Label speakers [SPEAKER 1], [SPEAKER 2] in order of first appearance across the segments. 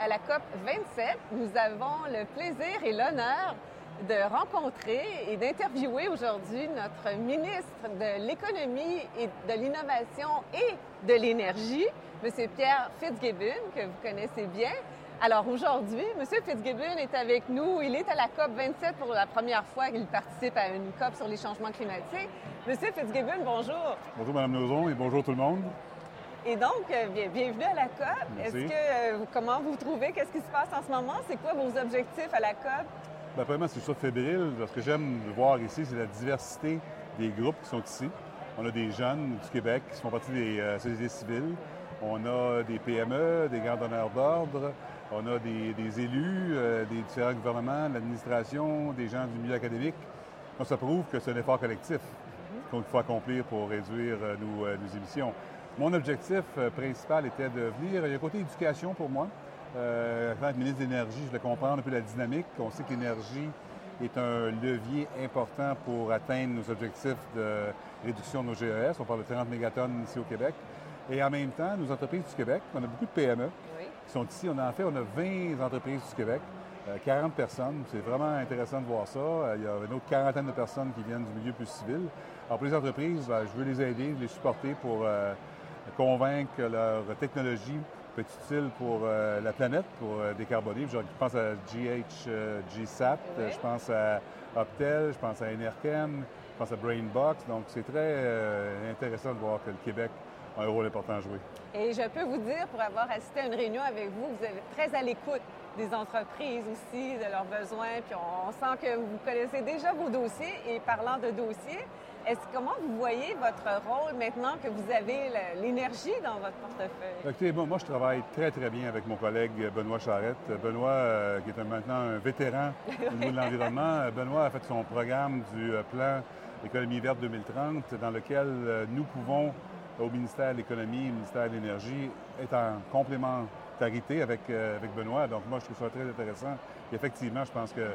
[SPEAKER 1] à la COP 27. Nous avons le plaisir et l'honneur de rencontrer et d'interviewer aujourd'hui notre ministre de l'Économie et de l'Innovation et de l'Énergie, M. Pierre Fitzgibbon, que vous connaissez bien. Alors aujourd'hui, M. Fitzgibbon est avec nous. Il est à la COP 27 pour la première fois qu'il participe à une COP sur les changements climatiques. M. Fitzgibbon, bonjour.
[SPEAKER 2] Bonjour, Mme Nozon, et bonjour tout le monde.
[SPEAKER 1] Et donc, euh, bienvenue à la COP. Est-ce que, euh, comment vous trouvez? Qu'est-ce qui se passe en ce moment? C'est quoi vos objectifs à la COP?
[SPEAKER 2] Ben, premièrement, c'est ça fébrile. Ce que j'aime voir ici, c'est la diversité des groupes qui sont ici. On a des jeunes du Québec qui font partie des euh, sociétés civiles. On a des PME, des grands donneurs d'ordre. On a des, des élus, euh, des différents gouvernements, l'administration, des gens du milieu académique. Donc, ça prouve que c'est un effort collectif qu'il faut accomplir pour réduire euh, nos, nos émissions. Mon objectif euh, principal était de venir. Il y a un côté éducation pour moi. Euh, en tant que ministre de l'Énergie, je voulais comprendre un peu la dynamique. On sait que l'énergie est un levier important pour atteindre nos objectifs de réduction de nos GES. On parle de 30 mégatonnes ici au Québec. Et en même temps, nos entreprises du Québec, on a beaucoup de PME
[SPEAKER 1] Oui.
[SPEAKER 2] qui sont ici. On a, en fait, on a 20 entreprises du Québec, euh, 40 personnes. C'est vraiment intéressant de voir ça. Euh, Il y a une autre quarantaine de personnes qui viennent du milieu plus civil. Alors, pour les entreprises, ben, je veux les aider, les supporter pour euh, convaincre que leur technologie peut être utile pour euh, la planète, pour euh, décarboner. Je pense à GH, euh, GSAT,
[SPEAKER 1] Oui.
[SPEAKER 2] je pense à Optel, je pense à Enerchem, je pense à Brainbox. Donc, c'est très intéressant de voir que le Québec a un rôle important à jouer.
[SPEAKER 1] Et je peux vous dire, pour avoir assisté à une réunion avec vous, vous êtes très à l'écoute des entreprises aussi, de leurs besoins, puis on, on sent que vous connaissez déjà vos dossiers. Et parlant de dossiers, est-ce comment vous voyez votre rôle maintenant que vous avez l'énergie dans votre portefeuille?
[SPEAKER 2] Écoutez, moi, moi, je travaille très, très bien avec mon collègue Benoît Charette. Benoît, euh, qui est un- maintenant un vétéran au niveau de l'environnement, euh, Benoît a fait son programme du euh, plan Économie verte 2030, dans lequel nous pouvons, au ministère de l'Économie, au ministère de l'Énergie, être en complémentarité avec, euh, avec Benoît. Donc, moi, je trouve ça très intéressant. Et effectivement, je pense que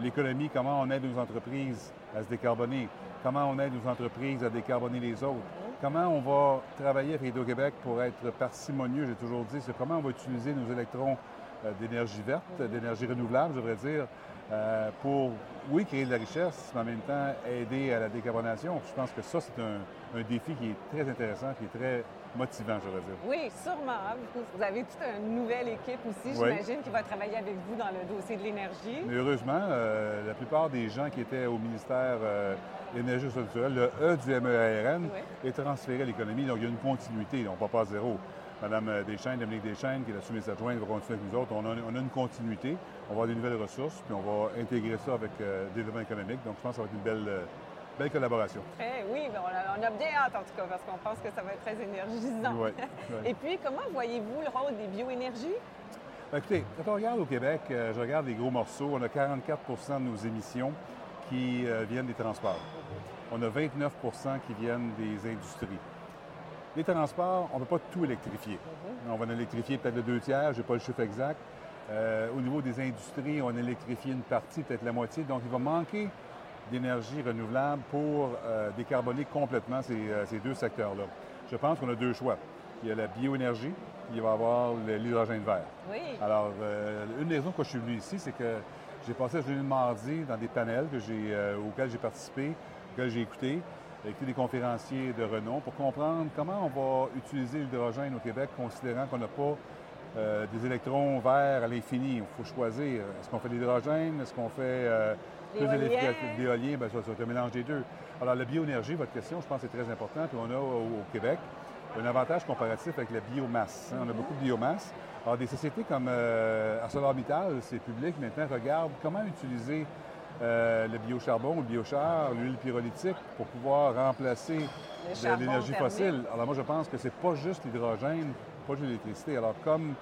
[SPEAKER 2] l'économie, comment on aide nos entreprises à se décarboner, comment on aide nos entreprises à décarboner les autres, comment on va travailler avec Hydro-Québec pour être parcimonieux, j'ai toujours dit, c'est comment on va utiliser nos électrons euh, d'énergie verte, d'énergie renouvelable, je devrais dire, euh, pour, oui, créer de la richesse, mais en même temps aider à la décarbonation. Je pense que ça, c'est un, un défi qui est très intéressant, qui est très motivant, je dire.
[SPEAKER 1] Oui, sûrement. Vous- Vous avez toute une nouvelle équipe aussi,
[SPEAKER 2] Oui.
[SPEAKER 1] j'imagine, qui va travailler avec vous dans le dossier de l'énergie.
[SPEAKER 2] Heureusement, euh, la plupart des gens qui étaient au ministère euh, de l'Énergie naturelles, le E du MEARN,
[SPEAKER 1] Oui.
[SPEAKER 2] est transféré à l'économie. Donc, il y a une continuité. On ne part pas à zéro. Madame euh, Deschênes, Dominique Deschênes, qui est la adjointe, va continuer avec nous autres. On a, on a une continuité. On va avoir des nouvelles ressources, puis on va intégrer ça avec euh, le développement économique. Donc, je pense que ça va être une belle, euh, belle collaboration.
[SPEAKER 1] Oui, on a, bien hâte en tout cas, parce qu'on pense que ça va être très énergisant. Et puis, comment voyez-vous le rôle des bioénergies?
[SPEAKER 2] Ben, Écoutez, quand on regarde au Québec, euh, je regarde les gros morceaux, on a 44% de nos émissions qui euh, viennent des transports. On a 29% qui viennent des industries. Les transports, on ne peut pas tout électrifier. On va en électrifier peut-être le deux tiers, je n'ai pas le chiffre exact. Euh, au niveau des industries, on électrifie une partie, peut-être la moitié. Donc, il va manquer d'énergie renouvelable pour euh, décarboner complètement ces, euh, ces deux secteurs-là. Je pense qu'on a deux choix. Il y a la bioénergie, puis il va y avoir l'hydrogène vert.
[SPEAKER 1] Oui.
[SPEAKER 2] Alors, euh, une des raisons que je suis venu ici, c'est que j'ai passé la journée de mardi dans des panels que euh, auxquels j'ai participé, auxquels j'ai écouté, écouté des conférenciers de renom pour comprendre comment on va utiliser l'hydrogène au Québec, considérant qu'on n'a pas euh, des électrons verts à l'infini. Il faut choisir. Est-ce qu'on fait de l'hydrogène? Est-ce qu'on fait euh, plus d'éolien? Bien, ça, être un mélange des deux. Alors, la bioénergie, votre question, je pense que c'est très important. Puis on a au, au Québec un avantage comparatif avec la biomasse. hein. On a beaucoup de biomasse. Alors, des sociétés comme euh, ArcelorMittal, c'est public maintenant, regardent comment utiliser euh, le biocharbon, le biochar, l'huile pyrolytique pour pouvoir remplacer l'énergie fossile. Alors, moi, je pense que c'est pas juste l'hydrogène, Alors, comme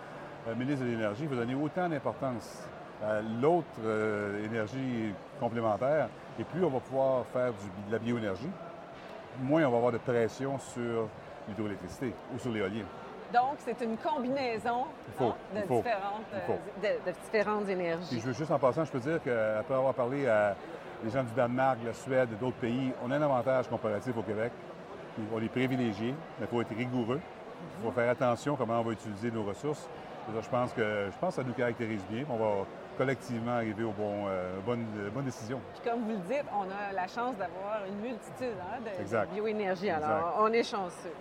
[SPEAKER 2] euh, ministre de l'Énergie, il faut donner autant d'importance à l'autre euh, énergie complémentaire, et plus on va pouvoir faire du- de la bioénergie, moins on va avoir de pression sur l'hydroélectricité ou sur l'éolien.
[SPEAKER 1] Donc, c'est une combinaison
[SPEAKER 2] faut,
[SPEAKER 1] hein, de, différentes, euh, de, de différentes énergies.
[SPEAKER 2] je veux juste en passant, je peux dire qu'après avoir parlé à des gens du Danemark, de la Suède et d'autres pays, on a un avantage comparatif au Québec. On est privilégié, mais il faut être rigoureux. Il faut faire attention à comment on va utiliser nos ressources. Je pense que je pense que ça nous caractérise bien. On va collectivement arriver aux bon, euh, bonnes, bonnes, décisions.
[SPEAKER 1] Puis comme vous le dites, on a la chance d'avoir une multitude hein, de, bioénergie. Alors, on est chanceux.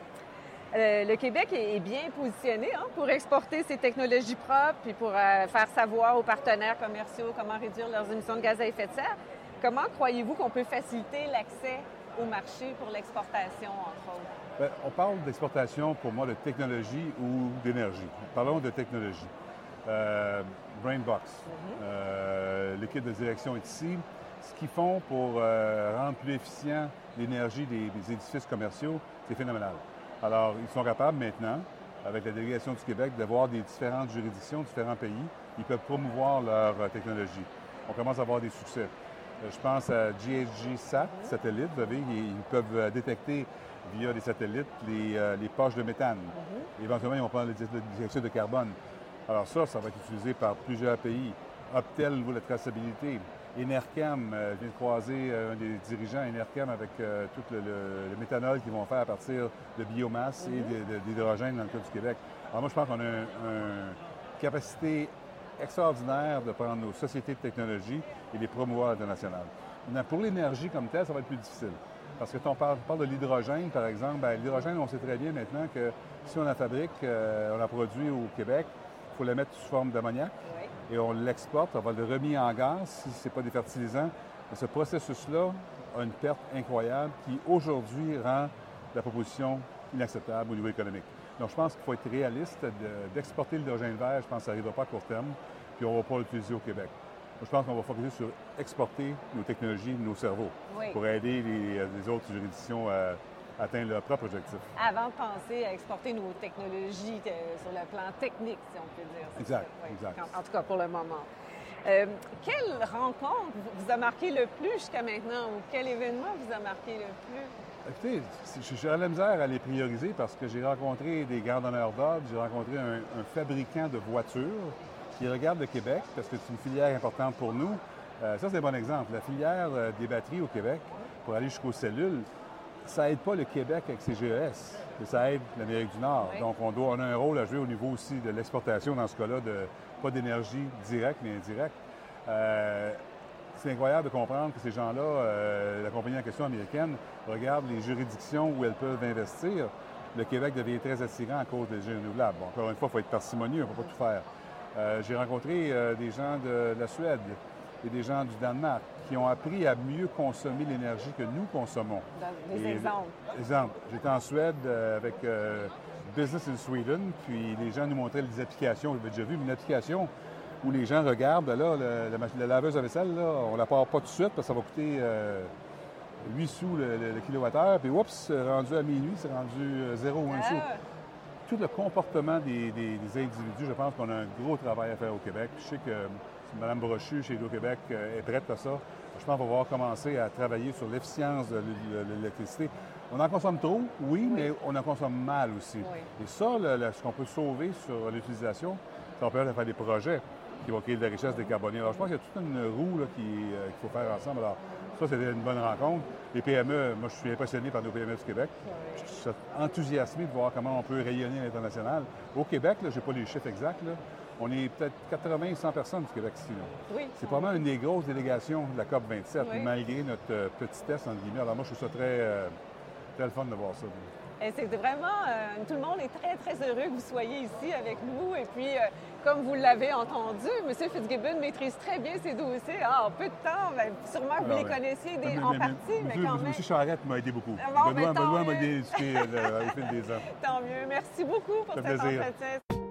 [SPEAKER 1] Euh, le Québec est bien positionné hein, pour exporter ses technologies propres et pour euh, faire savoir aux partenaires commerciaux comment réduire leurs émissions de gaz à effet de serre. Comment croyez-vous qu'on peut faciliter l'accès au marché pour l'exportation, entre autres?
[SPEAKER 2] Bien, on parle d'exportation, pour moi, de technologie ou d'énergie. Parlons de technologie. Euh, Brainbox, mm-hmm. l'équipe de direction est ici. Ce qu'ils font pour rendre plus efficient l'énergie des édifices commerciaux, c'est phénoménal. Alors, ils sont capables maintenant, avec la délégation du Québec, de voir des différentes juridictions, différents pays. Ils peuvent promouvoir leur euh, technologie. On commence à avoir des succès. Euh, je pense à GHG SAT, satellite. Vous savez, ils peuvent euh, détecter via des satellites les, poches de méthane. Mhm. Éventuellement, ils vont prendre le dioxyde de carbone. Alors ça, ça va être utilisé par plusieurs pays. Optel, de la traçabilité. Enercam, euh, vient de croiser euh, un des dirigeants Enercam avec euh, tout le, méthanol qu'ils vont faire à partir de biomasse et mhm. d'hydrogène dans le cas du Québec. Alors moi, je pense qu'on a une capacité extraordinaire de prendre nos sociétés de technologie et les promouvoir internationales. pour l'énergie comme telle, ça va être plus difficile. Parce que quand on parle, de l'hydrogène, par exemple, ben, l'hydrogène, on sait très bien maintenant que si on la fabrique, on la produit au Québec, il faut la mettre sous forme d'ammoniac et on l'exporte, on va le remis en gaz si ce n'est pas des fertilisants. Et ce processus-là a une perte incroyable qui aujourd'hui rend la proposition inacceptable au niveau économique. Donc je pense qu'il faut être réaliste d'exporter l'hydrogène vert, je pense que ça n'arrivera pas à court terme, puis on ne va pas l'utiliser au Québec. je pense qu'on va focuser sur exporter nos technologies, nos cerveaux, pour aider les, autres juridictions à atteindre leur propre objectif.
[SPEAKER 1] Avant de penser à exporter nos technologies euh, sur le plan technique, si on peut dire.
[SPEAKER 2] Exact, exact.
[SPEAKER 1] En, tout cas, pour le moment. Euh, quelle rencontre vous a marqué le plus jusqu'à maintenant ou quel événement vous a marqué le plus?
[SPEAKER 2] Écoutez, j'ai la misère à les prioriser parce que j'ai rencontré des gardes donneurs d'ordre, j'ai rencontré un, fabricant de voitures qui regarde le Québec parce que c'est une filière importante pour nous. Euh, ça, c'est un bon exemple. La filière des batteries au Québec, pour aller jusqu'aux cellules, ça aide pas le Québec avec ses GES, mais ça aide l'Amérique du Nord. Donc, on, doit, on a un rôle à jouer au niveau aussi de l'exportation, dans ce cas-là, de pas d'énergie directe, mais indirecte. Euh, c'est incroyable de comprendre que ces gens-là, euh, la compagnie en question américaine, regarde les juridictions où elles peuvent investir. Le Québec devient très attirant à cause des énergies renouvelables. Bon, encore une fois, il faut être parcimonieux, on ne peut pas tout faire. Euh, j'ai rencontré des gens de la Suède, et des gens du Danemark qui ont appris à mieux consommer l'énergie que nous consommons.
[SPEAKER 1] des exemples.
[SPEAKER 2] Exemple, j'étais en Suède euh, avec euh, Business in Sweden, puis les gens nous montraient des applications. J'avais déjà vu une application où les gens regardent, là, la, laveuse à vaisselle, là, on ne la part pas tout de suite parce que ça va coûter 8 euh, sous le, kilowattheure, puis oups, rendu à minuit, c'est rendu 0 ou 1 sou. Ah! Tout le comportement des, des individus, je pense qu'on a un gros travail à faire au Québec. Je sais que Mme Brochu chez Hydro-Québec euh, est prête à ça. Je pense qu'on va pouvoir commencer à travailler sur l'efficience de l'électricité. On en consomme trop, oui, mais on en consomme mal aussi. Et ça, ce qu'on peut sauver sur l'utilisation, ça va permettre de faire des projets qui vont créer de la richesse décarbonée. Alors, je pense qu'il y a toute une roue euh, qu'il faut faire ensemble. Alors, ça, c'était une bonne rencontre. Les PME, moi, je suis impressionné par nos PME du Québec. Je suis enthousiasmé de voir comment on peut rayonner à l'international. Au Québec, je n'ai pas les chiffres exacts, on est peut-être 80 100 personnes du Québec ici.
[SPEAKER 1] Oui.
[SPEAKER 2] C'est probablement une des grosses délégations de la COP 27, malgré notre euh, petit test, entre guillemets. Alors moi, je trouve ça très, euh, très fun de voir ça.
[SPEAKER 1] C'est vraiment, euh, tout le monde est très, très heureux que vous soyez ici avec nous. Et puis, comme vous l'avez entendu, M. Fitzgibbon maîtrise très bien ses dossiers. Ah, en peu de temps, ben, sûrement que vous ah les connaissiez en partie, mais, quand même.
[SPEAKER 2] M. Charrette m'a aidé beaucoup. Benoît, ben, m'a aidé au fil des ans.
[SPEAKER 1] Tant mieux. Merci beaucoup pour cet entretien.